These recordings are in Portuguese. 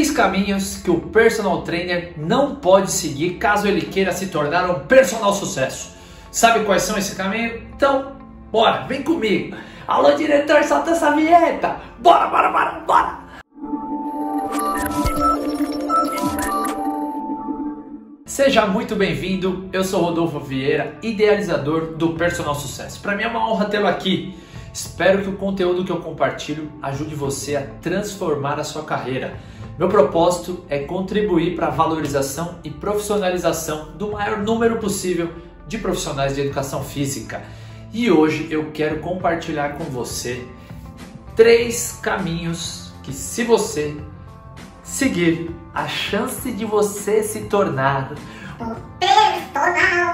três caminhos que o personal trainer não pode seguir caso ele queira se tornar um personal sucesso. Sabe quais são esses caminhos? Então, bora, vem comigo. Alô, diretor, solta essa vinheta. Bora, bora, bora, bora. Seja muito bem-vindo. Eu sou Rodolfo Vieira, idealizador do Personal Sucesso. Para mim é uma honra tê-lo aqui. Espero que o conteúdo que eu compartilho ajude você a transformar a sua carreira. Meu propósito é contribuir para a valorização e profissionalização do maior número possível de profissionais de educação física. E hoje eu quero compartilhar com você três caminhos que, se você seguir, a chance de você se tornar um personal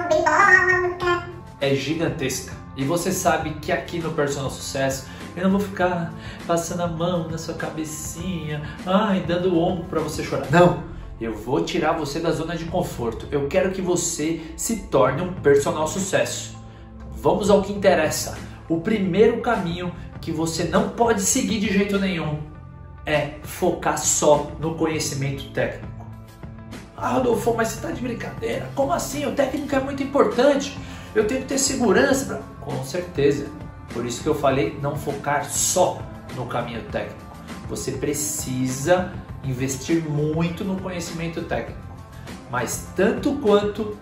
é gigantesca. E você sabe que aqui no Personal Sucesso eu não vou ficar passando a mão na sua cabecinha, ai, dando o ombro para você chorar. Não! Eu vou tirar você da zona de conforto. Eu quero que você se torne um personal sucesso. Vamos ao que interessa. O primeiro caminho que você não pode seguir de jeito nenhum é focar só no conhecimento técnico. Ah, Rodolfo, mas você está de brincadeira? Como assim? O técnico é muito importante. Eu tenho que ter segurança. Pra... Com certeza. Por isso que eu falei não focar só no caminho técnico. Você precisa investir muito no conhecimento técnico. Mas tanto quanto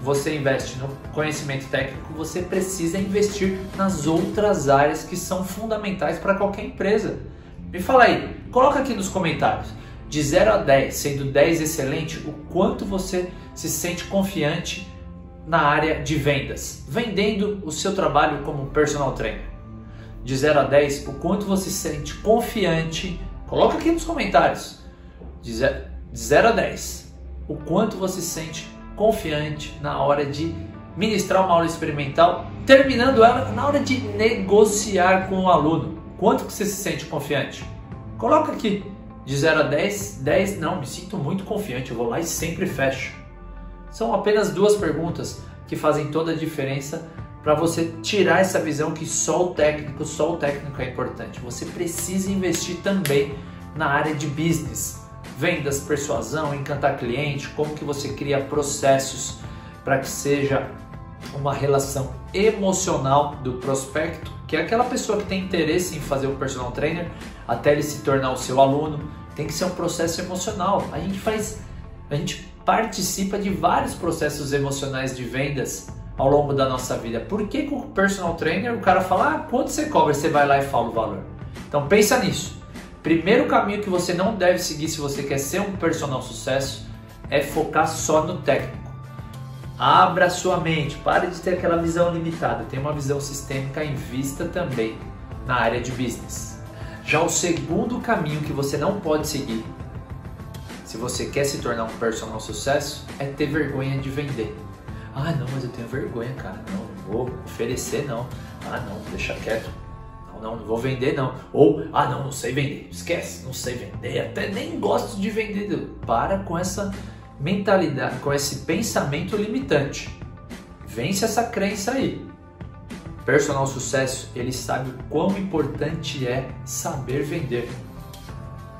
você investe no conhecimento técnico, você precisa investir nas outras áreas que são fundamentais para qualquer empresa. Me fala aí, coloca aqui nos comentários. De 0 a 10, sendo 10 excelente, o quanto você se sente confiante na área de vendas, vendendo o seu trabalho como personal trainer. De 0 a 10, o quanto você se sente confiante, coloca aqui nos comentários. De 0 a 10, o quanto você se sente confiante na hora de ministrar uma aula experimental, terminando ela na hora de negociar com o aluno. Quanto que você se sente confiante? Coloca aqui. De 0 a 10, 10 não, me sinto muito confiante, eu vou lá e sempre fecho. São apenas duas perguntas que fazem toda a diferença para você tirar essa visão que só o técnico, só o técnico é importante. Você precisa investir também na área de business, vendas, persuasão, encantar cliente, como que você cria processos para que seja uma relação emocional do prospecto, que é aquela pessoa que tem interesse em fazer o personal trainer até ele se tornar o seu aluno, tem que ser um processo emocional. A gente faz, a gente participa de vários processos emocionais de vendas ao longo da nossa vida. Por que com o personal trainer o cara fala, ah, quanto você cobra? Você vai lá e fala o valor. Então pensa nisso. Primeiro caminho que você não deve seguir se você quer ser um personal sucesso é focar só no técnico. Abra sua mente, pare de ter aquela visão limitada, tenha uma visão sistêmica em vista também na área de business. Já o segundo caminho que você não pode seguir se você quer se tornar um personal sucesso, é ter vergonha de vender. Ah, não, mas eu tenho vergonha, cara. Não, não vou oferecer, não. Ah, não, deixa quieto. Não, não, não vou vender, não. Ou, ah, não, não sei vender. Esquece, não sei vender. Até nem gosto de vender. Para com essa mentalidade, com esse pensamento limitante. Vence essa crença aí. Personal sucesso, ele sabe o quão importante é saber vender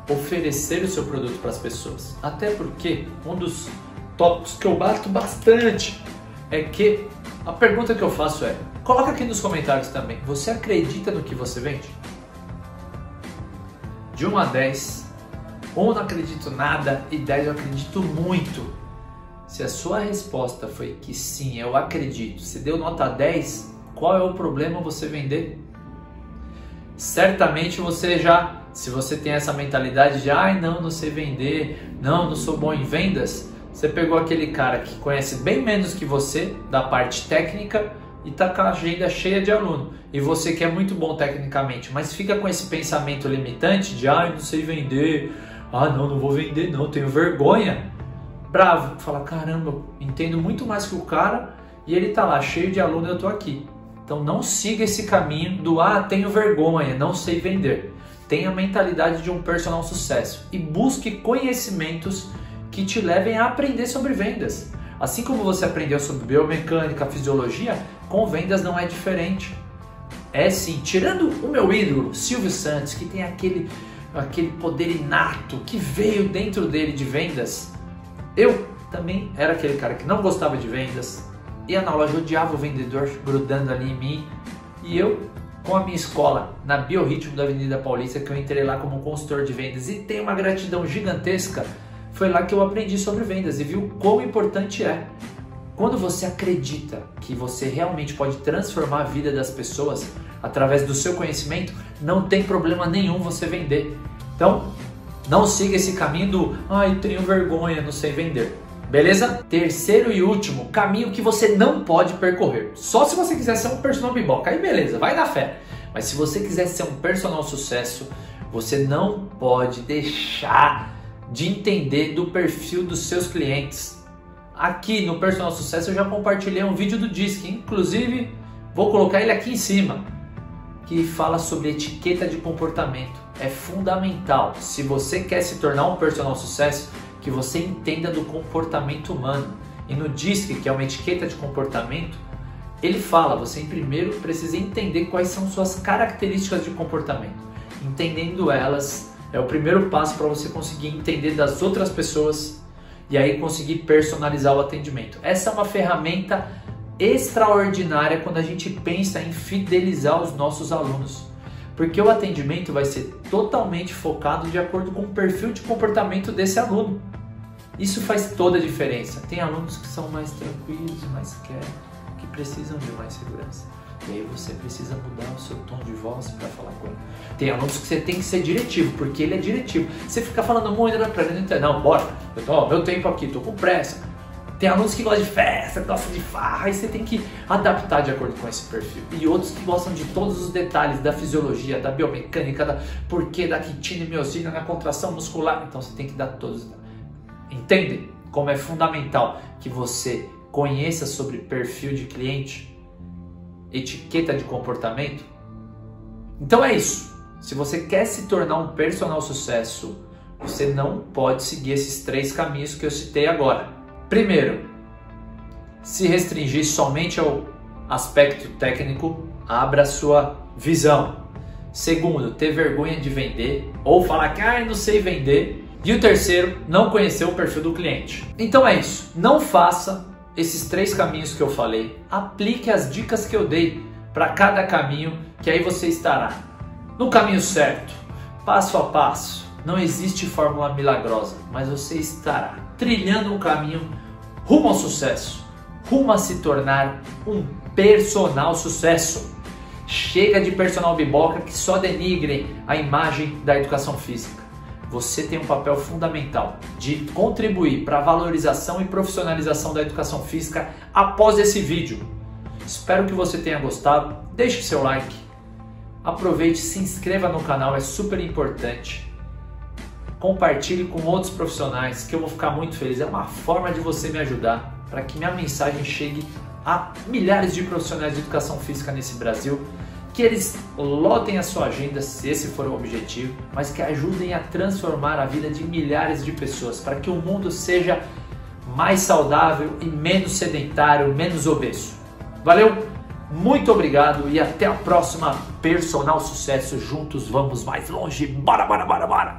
oferecer o seu produto para as pessoas. Até porque um dos tópicos que eu bato bastante é que a pergunta que eu faço é: coloca aqui nos comentários também, você acredita no que você vende? De 1 a 10, 1 não acredito nada e 10 eu acredito muito. Se a sua resposta foi que sim, eu acredito, se deu nota 10, qual é o problema você vender? Certamente você já se você tem essa mentalidade de ai não, não sei vender, não, não sou bom em vendas, você pegou aquele cara que conhece bem menos que você da parte técnica e tá com a agenda cheia de aluno. E você que é muito bom tecnicamente, mas fica com esse pensamento limitante de ai, não sei vender, ah não, não vou vender não, tenho vergonha. Bravo, fala caramba, entendo muito mais que o cara e ele tá lá cheio de aluno, eu tô aqui. Então não siga esse caminho do ah, tenho vergonha, não sei vender. Tenha a mentalidade de um personal sucesso e busque conhecimentos que te levem a aprender sobre vendas. Assim como você aprendeu sobre biomecânica, fisiologia, com vendas não é diferente. É sim, tirando o meu ídolo, Silvio Santos, que tem aquele aquele poder inato que veio dentro dele de vendas. Eu também era aquele cara que não gostava de vendas, ia na loja, odiava o vendedor grudando ali em mim. E eu, com a minha escola na Biorritmo da Avenida Paulista, que eu entrei lá como consultor de vendas e tenho uma gratidão gigantesca, foi lá que eu aprendi sobre vendas e viu quão importante é. Quando você acredita que você realmente pode transformar a vida das pessoas através do seu conhecimento, não tem problema nenhum você vender. Então, não siga esse caminho do ai, tenho vergonha, não sei vender. Beleza? Terceiro e último, caminho que você não pode percorrer. Só se você quiser ser um personal biboca, aí beleza, vai na fé. Mas se você quiser ser um personal sucesso, você não pode deixar de entender do perfil dos seus clientes. Aqui no Personal Sucesso eu já compartilhei um vídeo do DISC, inclusive vou colocar ele aqui em cima, que fala sobre etiqueta de comportamento. É fundamental, se você quer se tornar um personal sucesso, que você entenda do comportamento humano. E no DISC, que é uma etiqueta de comportamento, ele fala, você primeiro precisa entender quais são suas características de comportamento. Entendendo elas, é o primeiro passo para você conseguir entender das outras pessoas e aí conseguir personalizar o atendimento. Essa é uma ferramenta extraordinária quando a gente pensa em fidelizar os nossos alunos. Porque o atendimento vai ser totalmente focado de acordo com o perfil de comportamento desse aluno. Isso faz toda a diferença. Tem alunos que são mais tranquilos, mais quietos, que precisam de mais segurança. E aí você precisa mudar o seu tom de voz para falar com ele. Tem alunos que você tem que ser diretivo, porque ele é diretivo. Você fica falando muito não entende. Não, bora, eu tô, meu tempo aqui, tô com pressa. Tem alunos que gostam de festa, gostam de farra, e você tem que adaptar de acordo com esse perfil. E outros que gostam de todos os detalhes da fisiologia, da biomecânica, da porquê da quitina e miosina na contração muscular. Então você tem que dar todos. Entendem como é fundamental que você conheça sobre perfil de cliente? etiqueta de comportamento? Então é isso. Se você quer se tornar um personal sucesso, você não pode seguir esses três caminhos que eu citei agora. Primeiro, se restringir somente ao aspecto técnico, abra sua visão. Segundo, ter vergonha de vender ou falar que ah, não sei vender. E o terceiro, não conhecer o perfil do cliente. Então é isso. Não faça esses três caminhos que eu falei, aplique as dicas que eu dei para cada caminho, que aí você estará no caminho certo, passo a passo. Não existe fórmula milagrosa, mas você estará trilhando um caminho rumo ao sucesso, rumo a se tornar um personal sucesso. Chega de personal biboca que só denigrem a imagem da educação física você tem um papel fundamental de contribuir para a valorização e profissionalização da educação física após esse vídeo. Espero que você tenha gostado. Deixe seu like, aproveite, se inscreva no canal, é super importante. Compartilhe com outros profissionais que eu vou ficar muito feliz. É uma forma de você me ajudar para que minha mensagem chegue a milhares de profissionais de educação física nesse Brasil que eles lotem a sua agenda, se esse for o objetivo, mas que ajudem a transformar a vida de milhares de pessoas para que o mundo seja mais saudável e menos sedentário, menos obeso. Valeu? Muito obrigado e até a próxima Personal Sucesso. Juntos vamos mais longe. Bora, bora, bora, bora!